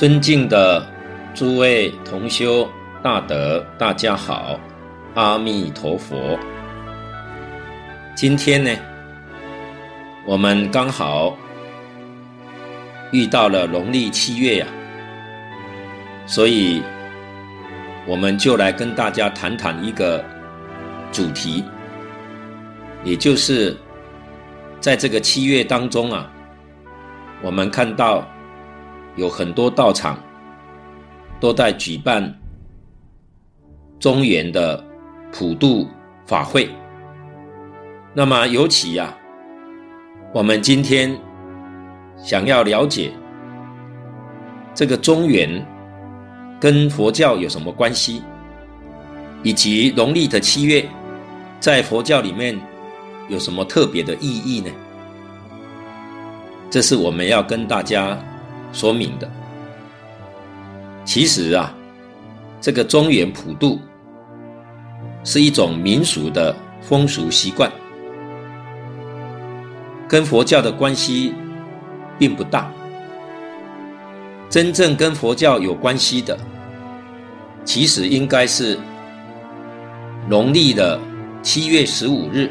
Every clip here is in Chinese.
尊敬的诸位同修大德，大家好，阿弥陀佛。今天呢，我们刚好遇到了农历七月呀，所以我们就来跟大家谈谈一个主题，也就是在这个七月当中啊，我们看到。有很多道场都在举办中原的普渡法会。那么，尤其呀，我们今天想要了解这个中原跟佛教有什么关系，以及农历的七月在佛教里面有什么特别的意义呢？这是我们要跟大家。说明的，其实啊，这个中原普渡是一种民俗的风俗习惯，跟佛教的关系并不大。真正跟佛教有关系的，其实应该是农历的七月十五日，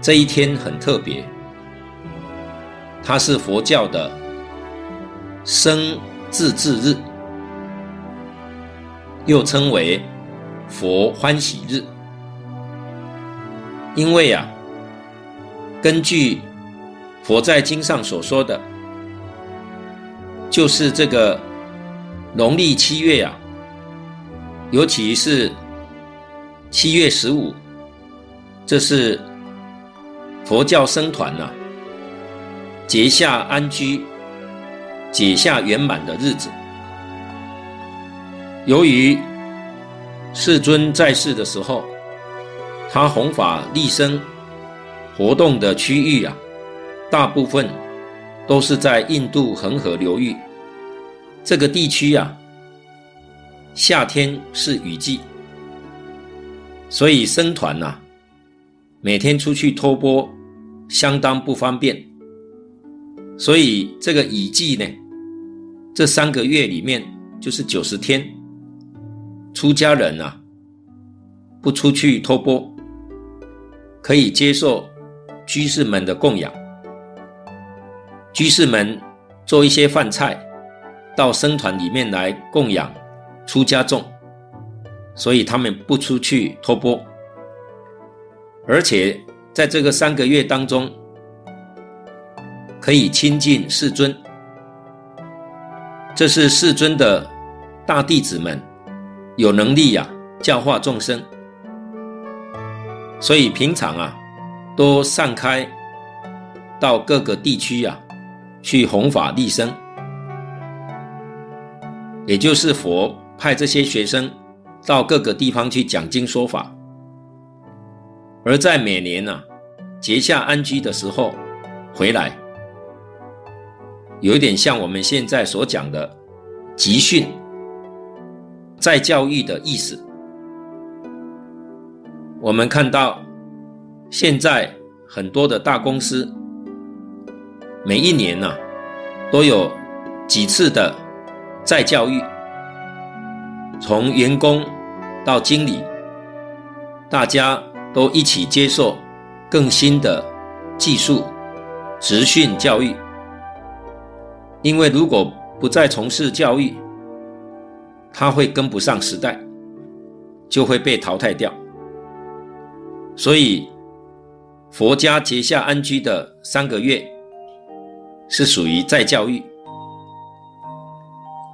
这一天很特别，它是佛教的。生自治日，又称为佛欢喜日，因为啊，根据佛在经上所说的，就是这个农历七月啊，尤其是七月十五，这是佛教僧团呐、结夏安居。解下圆满的日子，由于世尊在世的时候，他弘法利生活动的区域啊，大部分都是在印度恒河流域这个地区啊。夏天是雨季，所以僧团呐，每天出去托钵相当不方便。所以这个雨季呢，这三个月里面就是九十天，出家人啊，不出去托钵，可以接受居士们的供养。居士们做一些饭菜，到僧团里面来供养出家众，所以他们不出去托钵，而且在这个三个月当中。可以亲近世尊，这是世尊的大弟子们有能力呀、教化众生，所以平常啊都散开到各个地区呀、去弘法利生，也就是佛派这些学生到各个地方去讲经说法，而在每年呢、啊、结夏安居的时候回来。有一点像我们现在所讲的集训、再教育的意思。我们看到现在很多的大公司，每一年呢、都有几次的再教育，从员工到经理，大家都一起接受更新的技术职训教育。因为如果不再从事教育，他会跟不上时代，就会被淘汰掉。所以，佛家结夏安居的三个月是属于再教育，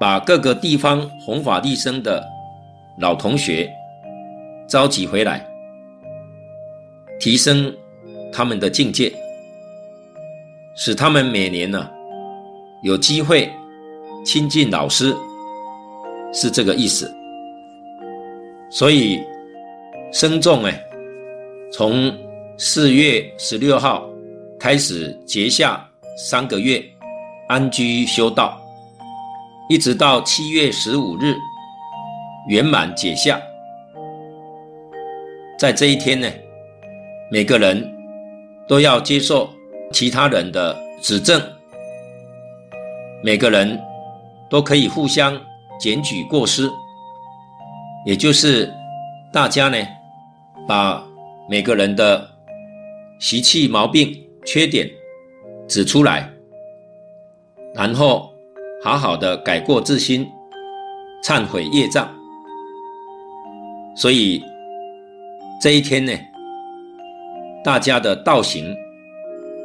把各个地方弘法利生的老同学召集回来，提升他们的境界，使他们每年呢、有机会亲近老师，是这个意思。所以僧众哎，从四月十六号开始结下三个月安居修道，一直到七月十五日圆满解下。在这一天呢，每个人都要接受其他人的指正。每个人都可以互相检举过失，也就是大家呢，把每个人的习气、毛病、缺点指出来，然后好好的改过自新，忏悔业障。所以这一天呢，大家的道行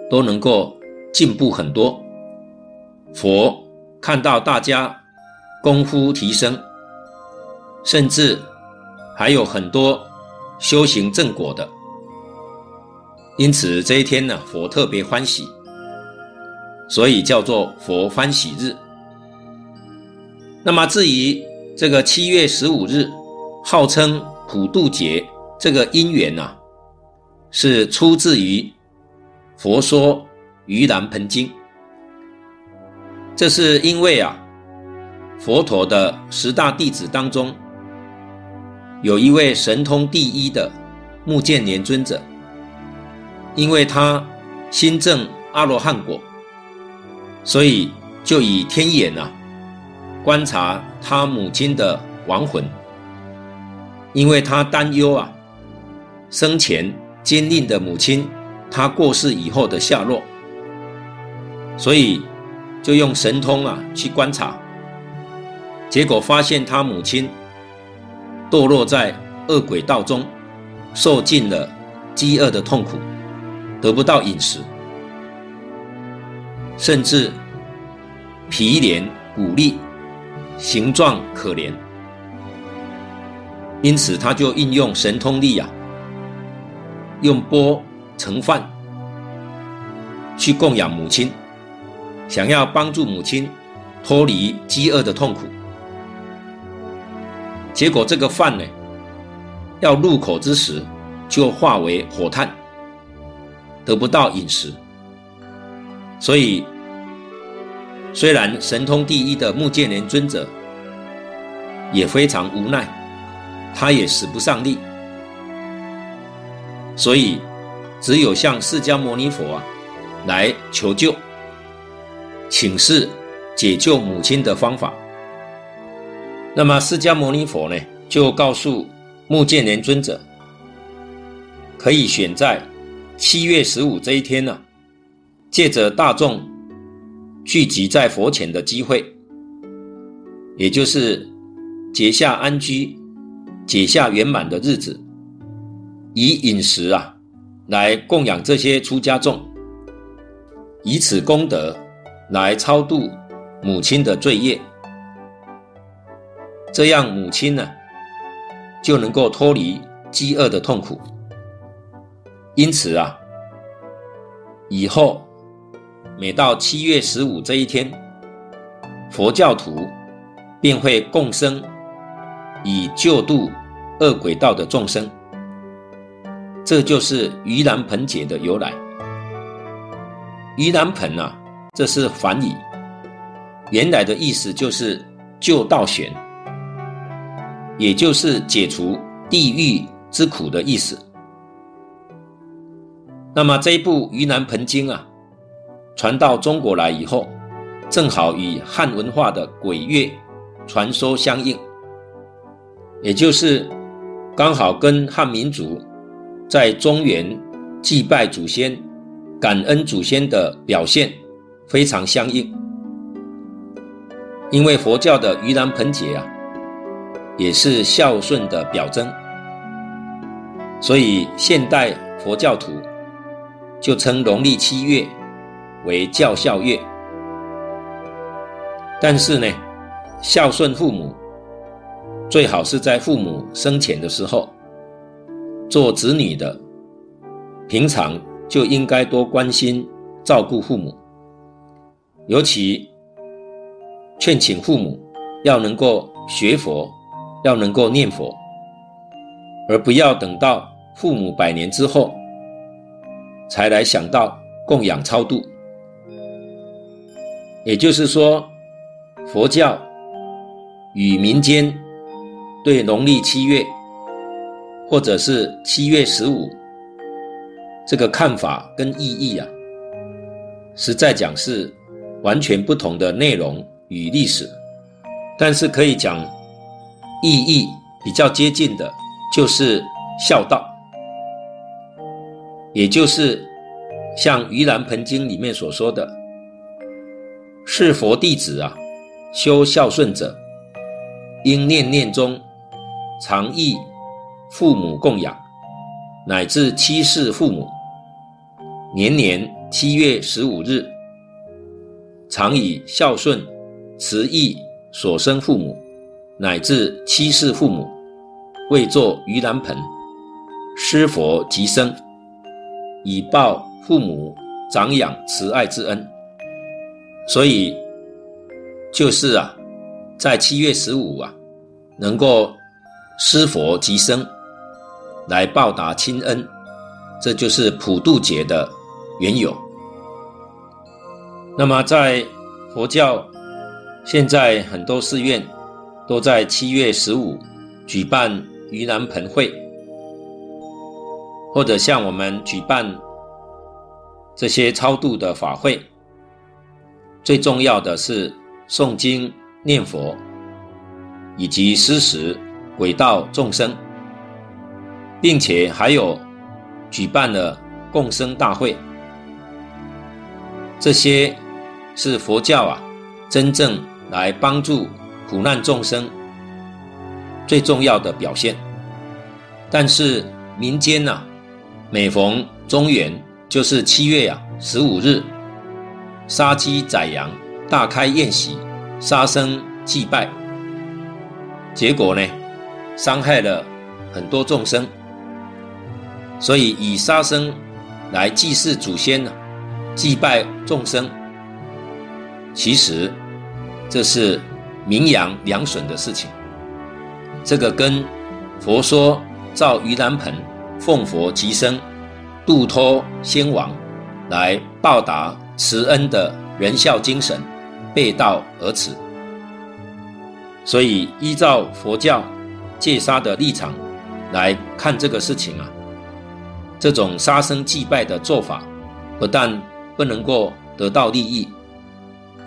都能够进步很多。佛看到大家功夫提升，甚至还有很多修行正果的，因此这一天呢，佛特别欢喜，所以叫做佛欢喜日。那么至于这个七月十五日，号称普渡节，这个因缘呐、啊，是出自于《佛说盂兰盆经》。这是因为啊，佛陀的十大弟子当中，有一位神通第一的目犍连尊者，因为他心证阿罗汉果，所以就以天眼啊观察他母亲的亡魂，因为他担忧啊生前坚定的母亲他过世以后的下落，所以。就用神通啊去观察，结果发现他母亲堕落在恶鬼道中，受尽了饥饿的痛苦，得不到饮食，甚至皮连骨立，形状可怜。因此，他就运用神通力啊，用钵盛饭去供养母亲。想要帮助母亲脱离饥饿的痛苦，结果这个饭呢，要入口之时就化为火炭，得不到饮食。所以，虽然神通第一的木建连尊者也非常无奈，他也使不上力，所以只有向释迦牟尼佛啊来求救。请示解救母亲的方法。那么释迦牟尼佛呢，就告诉目犍连尊者，可以选在七月十五这一天呢、借着大众聚集在佛前的机会，也就是结下安居、解下圆满的日子，以饮食啊来供养这些出家众，以此功德。来超度母亲的罪业，这样母亲呢就能够脱离饥饿的痛苦。因此啊，以后每到七月十五这一天，佛教徒便会共生，以救度恶鬼道的众生。这就是盂兰盆节的由来。盂兰盆啊。这是梵语，原来的意思就是救道悬，也就是解除地狱之苦的意思。那么这一部《盂兰盆经》啊，传到中国来以后，正好与汉文化的鬼月传说相应，也就是刚好跟汉民族在中原祭拜祖先、感恩祖先的表现。非常相应，因为佛教的盂兰盆节啊，也是孝顺的表征，所以现代佛教徒就称农历七月为教孝月。但是呢，孝顺父母最好是在父母生前的时候，做子女的平常就应该多关心照顾父母。尤其劝请父母要能够学佛，要能够念佛，而不要等到父母百年之后才来想到供养超度。也就是说，佛教与民间对农历七月或者是七月十五这个看法跟意义啊，实在讲是。完全不同的内容与历史，但是可以讲意义比较接近的，就是孝道，也就是像《盂兰盆经》里面所说的，是佛弟子啊，修孝顺者，应念念中常忆父母供养，乃至七世父母，年年七月十五日，常以孝顺慈忆所生父母，乃至七世父母，为作盂兰盆，施佛及僧，以报父母长养慈爱之恩。所以，就是啊，在七月十五啊，能够施佛及僧，来报答亲恩，这就是普渡节的缘由。那么，在佛教，现在很多寺院都在七月十五举办盂兰盆会，或者像我们举办这些超度的法会。最重要的是诵经念佛，以及施食轨道众生，并且还有举办了共生大会。这些是佛教啊，真正来帮助苦难众生最重要的表现。但是民间呐、啊，每逢中元，就是七月啊十五日。杀鸡宰羊，大开宴席，杀生祭拜，结果呢，伤害了很多众生。所以以杀生来祭祀祖先呢，祭拜众生，其实这是名扬两损的事情。这个跟佛说造盂兰盆，奉佛极生，度脱先王，来报答。慈恩的仁孝精神背道而驰，所以依照佛教戒杀的立场来看这个事情啊，这种杀生祭拜的做法，不但不能够得到利益，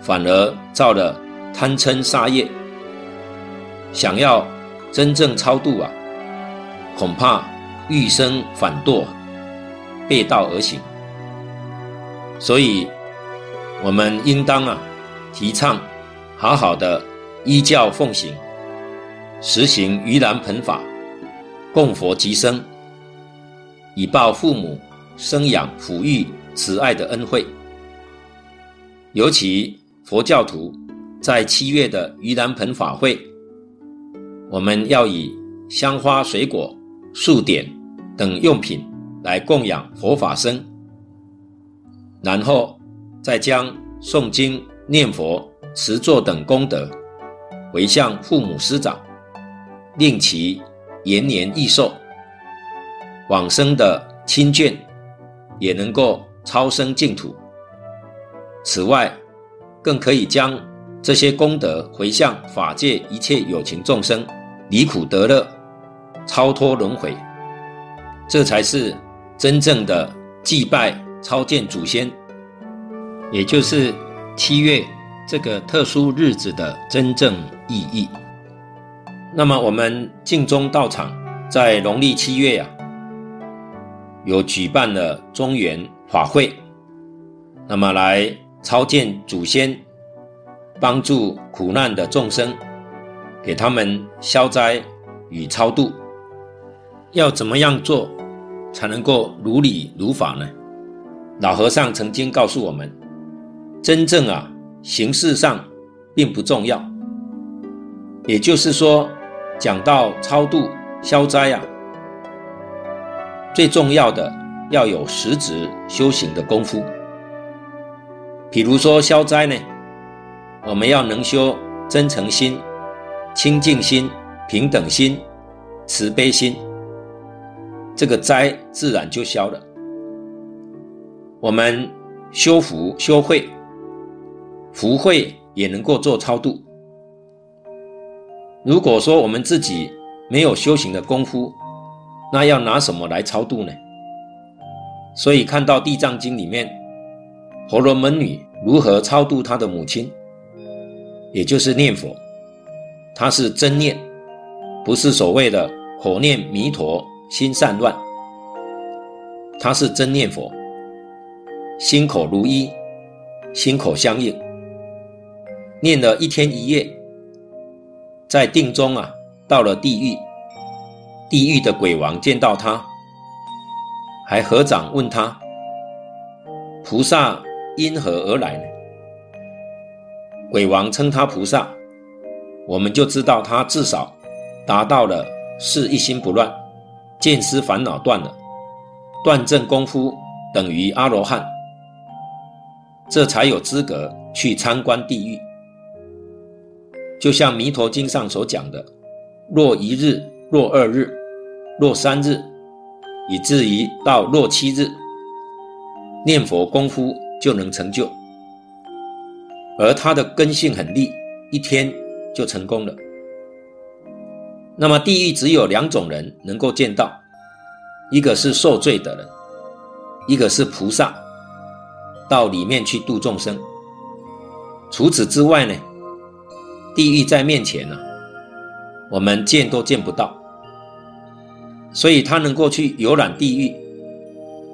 反而造了贪嗔杀业。想要真正超度啊，恐怕欲生反堕，背道而行。所以。我们应当啊，提倡好好的依教奉行，实行盂兰盆法，供佛及生，以报父母生养抚育慈爱的恩惠。尤其佛教徒在七月的盂兰盆法会，我们要以香花水果、素点等用品来供养佛法僧，然后。再将诵经、念佛、持咒等功德回向父母师长，令其延年益寿，往生的亲眷也能够超生净土。此外，更可以将这些功德回向法界一切有情众生，离苦得乐，超脱轮回。这才是真正的祭拜超荐祖先。也就是七月这个特殊日子的真正意义。那么，我们净宗道场在农历七月呀、有举办了中元法会，那么来超荐祖先，帮助苦难的众生，给他们消灾与超度。要怎么样做才能够如理如法呢？老和尚曾经告诉我们。真正啊，形式上并不重要。也就是说，讲到超度消灾啊，最重要的要有实质修行的功夫。比如说消灾呢，我们要能修真诚心、清净心、平等心、慈悲心，这个灾自然就消了。我们修福修慧。福慧也能够做超度。如果说我们自己没有修行的功夫，那要拿什么来超度呢？所以看到《地藏经》里面，婆罗门女如何超度她的母亲，也就是念佛。她是真念，不是所谓的口念弥陀心散乱。她是真念佛，心口如一，心口相应，念了一天一夜，在定中啊，到了地狱，地狱的鬼王见到他，还合掌问他：菩萨因何而来呢？鬼王称他菩萨，我们就知道他至少达到了是一心不乱，见思烦恼断了。断证功夫等于阿罗汉，这才有资格去参观地狱。就像《弥陀经》上所讲的：若一日，若二日，若三日，以至于到若七日，念佛功夫就能成就。而他的根性很利，一天就成功了。那么地狱只有两种人能够见到。一个是受罪的人，一个是菩萨，到里面去度众生。除此之外呢，地狱在面前呢、我们见都见不到。所以他能够去游览地狱，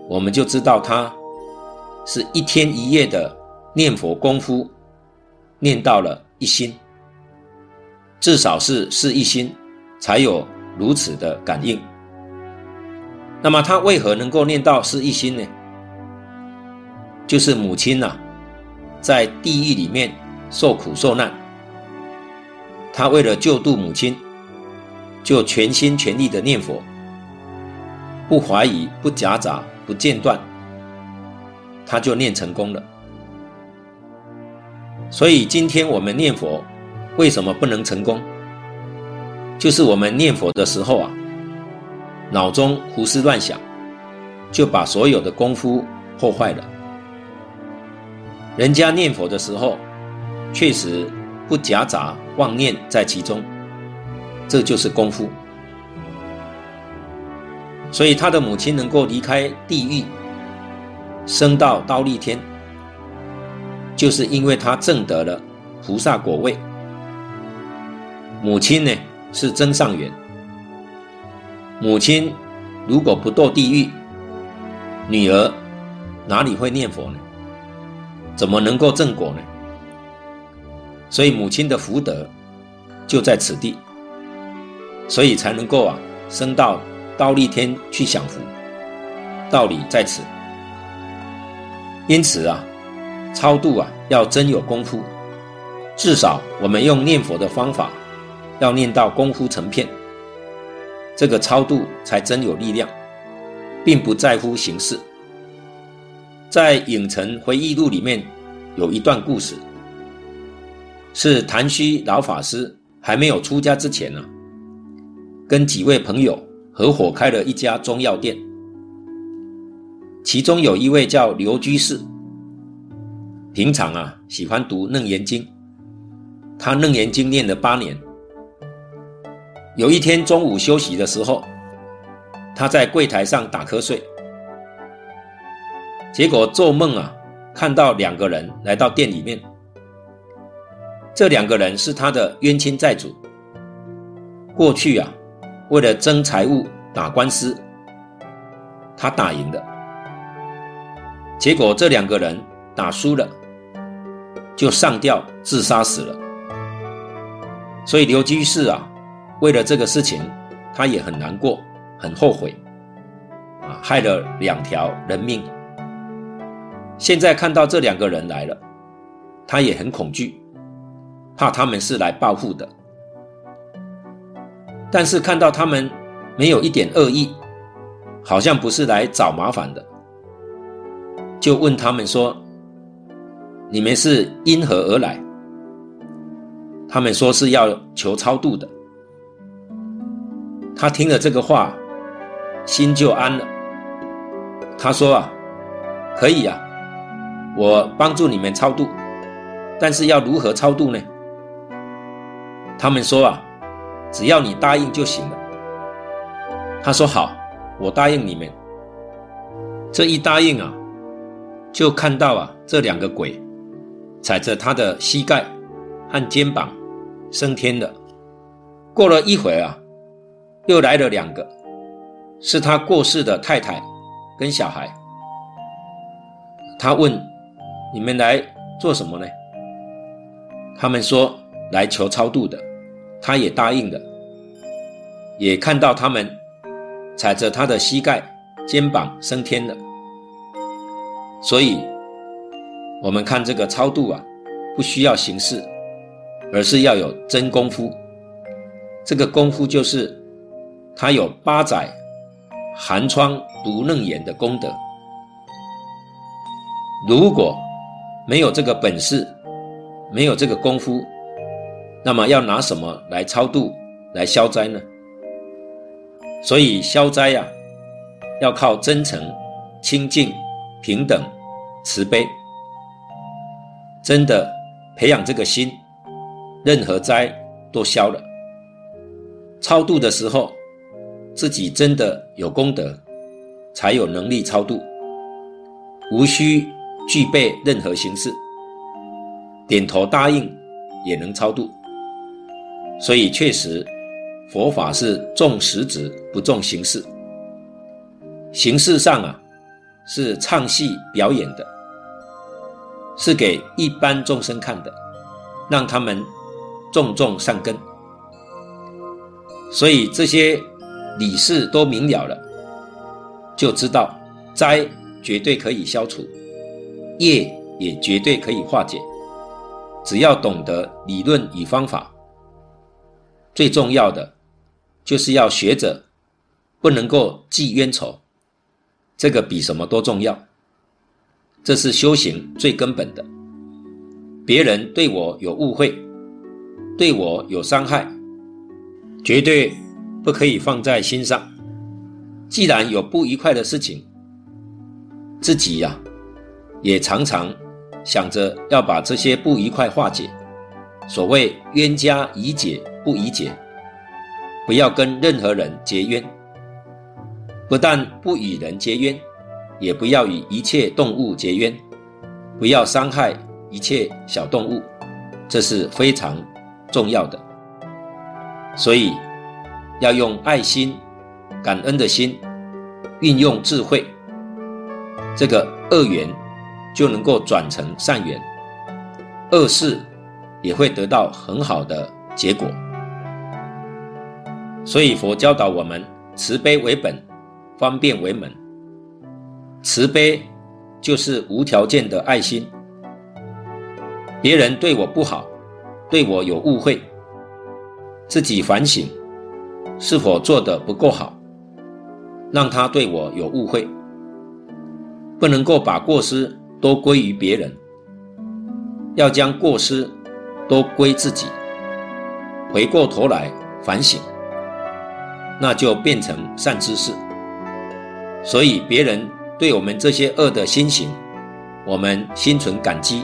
我们就知道他是一天一夜的念佛功夫，念到了一心，至少是是一心，才有如此的感应。那么他为何能够念到是一心呢？就是母亲呐、在地狱里面受苦受难，他为了救度母亲，就全心全力的念佛，不怀疑、不夹杂、不间断，他就念成功了。所以今天我们念佛，为什么不能成功？就是我们念佛的时候啊。脑中胡思乱想，就把所有的功夫破坏了。人家念佛的时候，确实不夹杂妄念在其中，这就是功夫。所以他的母亲能够离开地狱，升到刀立天，就是因为他证得了菩萨果位。母亲呢，是增上缘。母亲如果不堕地狱，女儿哪里会念佛呢？怎么能够证果呢？所以母亲的福德就在此地，所以才能够啊升到刀立天去享福。道理在此。因此啊，超度啊要真有功夫，至少我们用念佛的方法，要念到功夫成片。这个超度才真有力量，并不在乎形式。在《影城回忆录》里面有一段故事，是昙虚老法师还没有出家之前呢、啊，跟几位朋友合伙开了一家中药店。其中有一位叫刘居士，平常啊喜欢读《楞严经》，他《楞严经》念了八年。有一天中午休息的时候，他在柜台上打瞌睡，结果做梦啊，看到两个人来到店里面。这两个人是他的冤亲债主，过去啊，为了争财物打官司，他打赢了，结果这两个人打输了，就上吊自杀死了。所以刘居士啊。为了这个事情，他也很难过，很后悔，啊，害了两条人命。现在看到这两个人来了，他也很恐惧，怕他们是来报复的。但是看到他们没有一点恶意，好像不是来找麻烦的，就问他们说：“你们是因何而来？”他们说是要求超度的。他听了这个话，心就安了。他说：“啊，可以呀，我帮助你们超度，但是要如何超度呢？”他们说：“啊，只要你答应就行了。”他说：“好，我答应你们。”这一答应啊，就看到啊，这两个鬼踩着他的膝盖和肩膀升天了，过了一会儿啊，又来了两个，是他过世的太太跟小孩。他问：“你们来做什么呢？”他们说：“来求超度的。”他也答应了，也看到他们踩着他的膝盖、肩膀升天了。所以，我们看这个超度啊，不需要形式，而是要有真功夫。这个功夫就是，他有八载寒窗读楞严的功德。如果没有这个本事，没有这个功夫，那么要拿什么来超度、来消灾呢？所以消灾呀，要靠真诚、清净。平等、慈悲，真的培养这个心，任何灾都消了。超度的时候，自己真的有功德，才有能力超度，无需具备任何形式，点头答应也能超度。所以确实，佛法是重实质不重形式，形式上啊。是唱戏表演的，是给一般众生看的，让他们种种善根。所以这些理事都明了了，就知道灾绝对可以消除，业也绝对可以化解。只要懂得理论与方法，最重要的就是要学着不能够记冤仇。这个比什么都重要，这是修行最根本的。别人对我有误会，对我有伤害，绝对不可以放在心上。既然有不愉快的事情，自己呀，也常常想着要把这些不愉快化解。所谓冤家宜解不宜结，不要跟任何人结冤。不但不与人结冤，也不要与一切动物结冤，不要伤害一切小动物，这是非常重要的。所以要用爱心、感恩的心，运用智慧，这个恶缘就能够转成善缘，恶事也会得到很好的结果。所以佛教导我们慈悲为本。方便为门，慈悲就是无条件的爱心。别人对我不好，对我有误会，自己反省是否做得不够好，让他对我有误会，不能够把过失都归于别人，要将过失都归自己，回过头来反省，那就变成善知识。所以，别人对我们这些恶的心行，我们心存感激，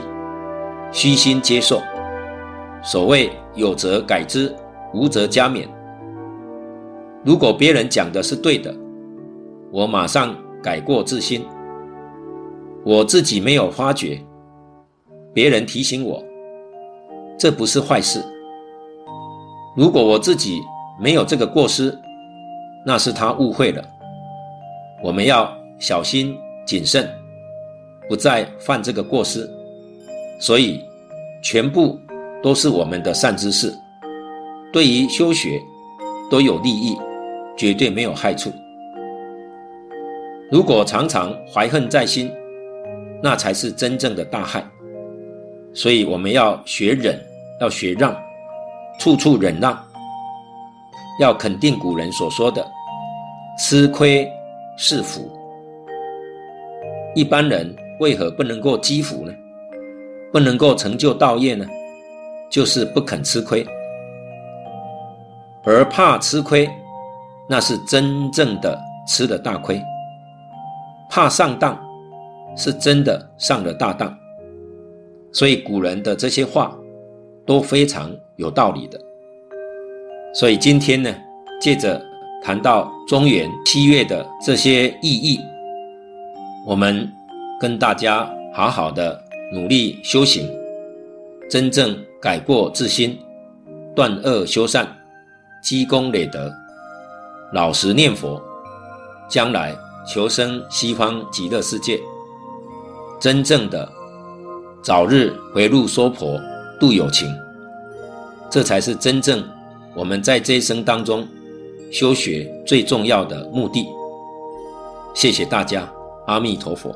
虚心接受。所谓有则改之，无则加勉。如果别人讲的是对的，我马上改过自新。我自己没有发觉，别人提醒我，这不是坏事。如果我自己没有这个过失，那是他误会了。我们要小心谨慎，不再犯这个过失。所以，全部都是我们的善知识，对于修学都有利益，绝对没有害处。如果常常怀恨在心，那才是真正的大害。所以，我们要学忍，要学让，处处忍让。要肯定古人所说的“吃亏”。是福。一般人为何不能够积福呢？不能够成就道业呢？就是不肯吃亏，而怕吃亏，那是真正的吃了大亏。怕上当，是真的上了大当。所以古人的这些话都非常有道理的。所以今天呢，借着。谈到中元七月的这些意义，我们跟大家好好的努力修行，真正改过自新，断恶修善，积功累德，老实念佛，将来求生西方极乐世界，真正的早日回路娑婆度有情，这才是真正我们在这一生当中修学最重要的目的。谢谢大家，阿弥陀佛。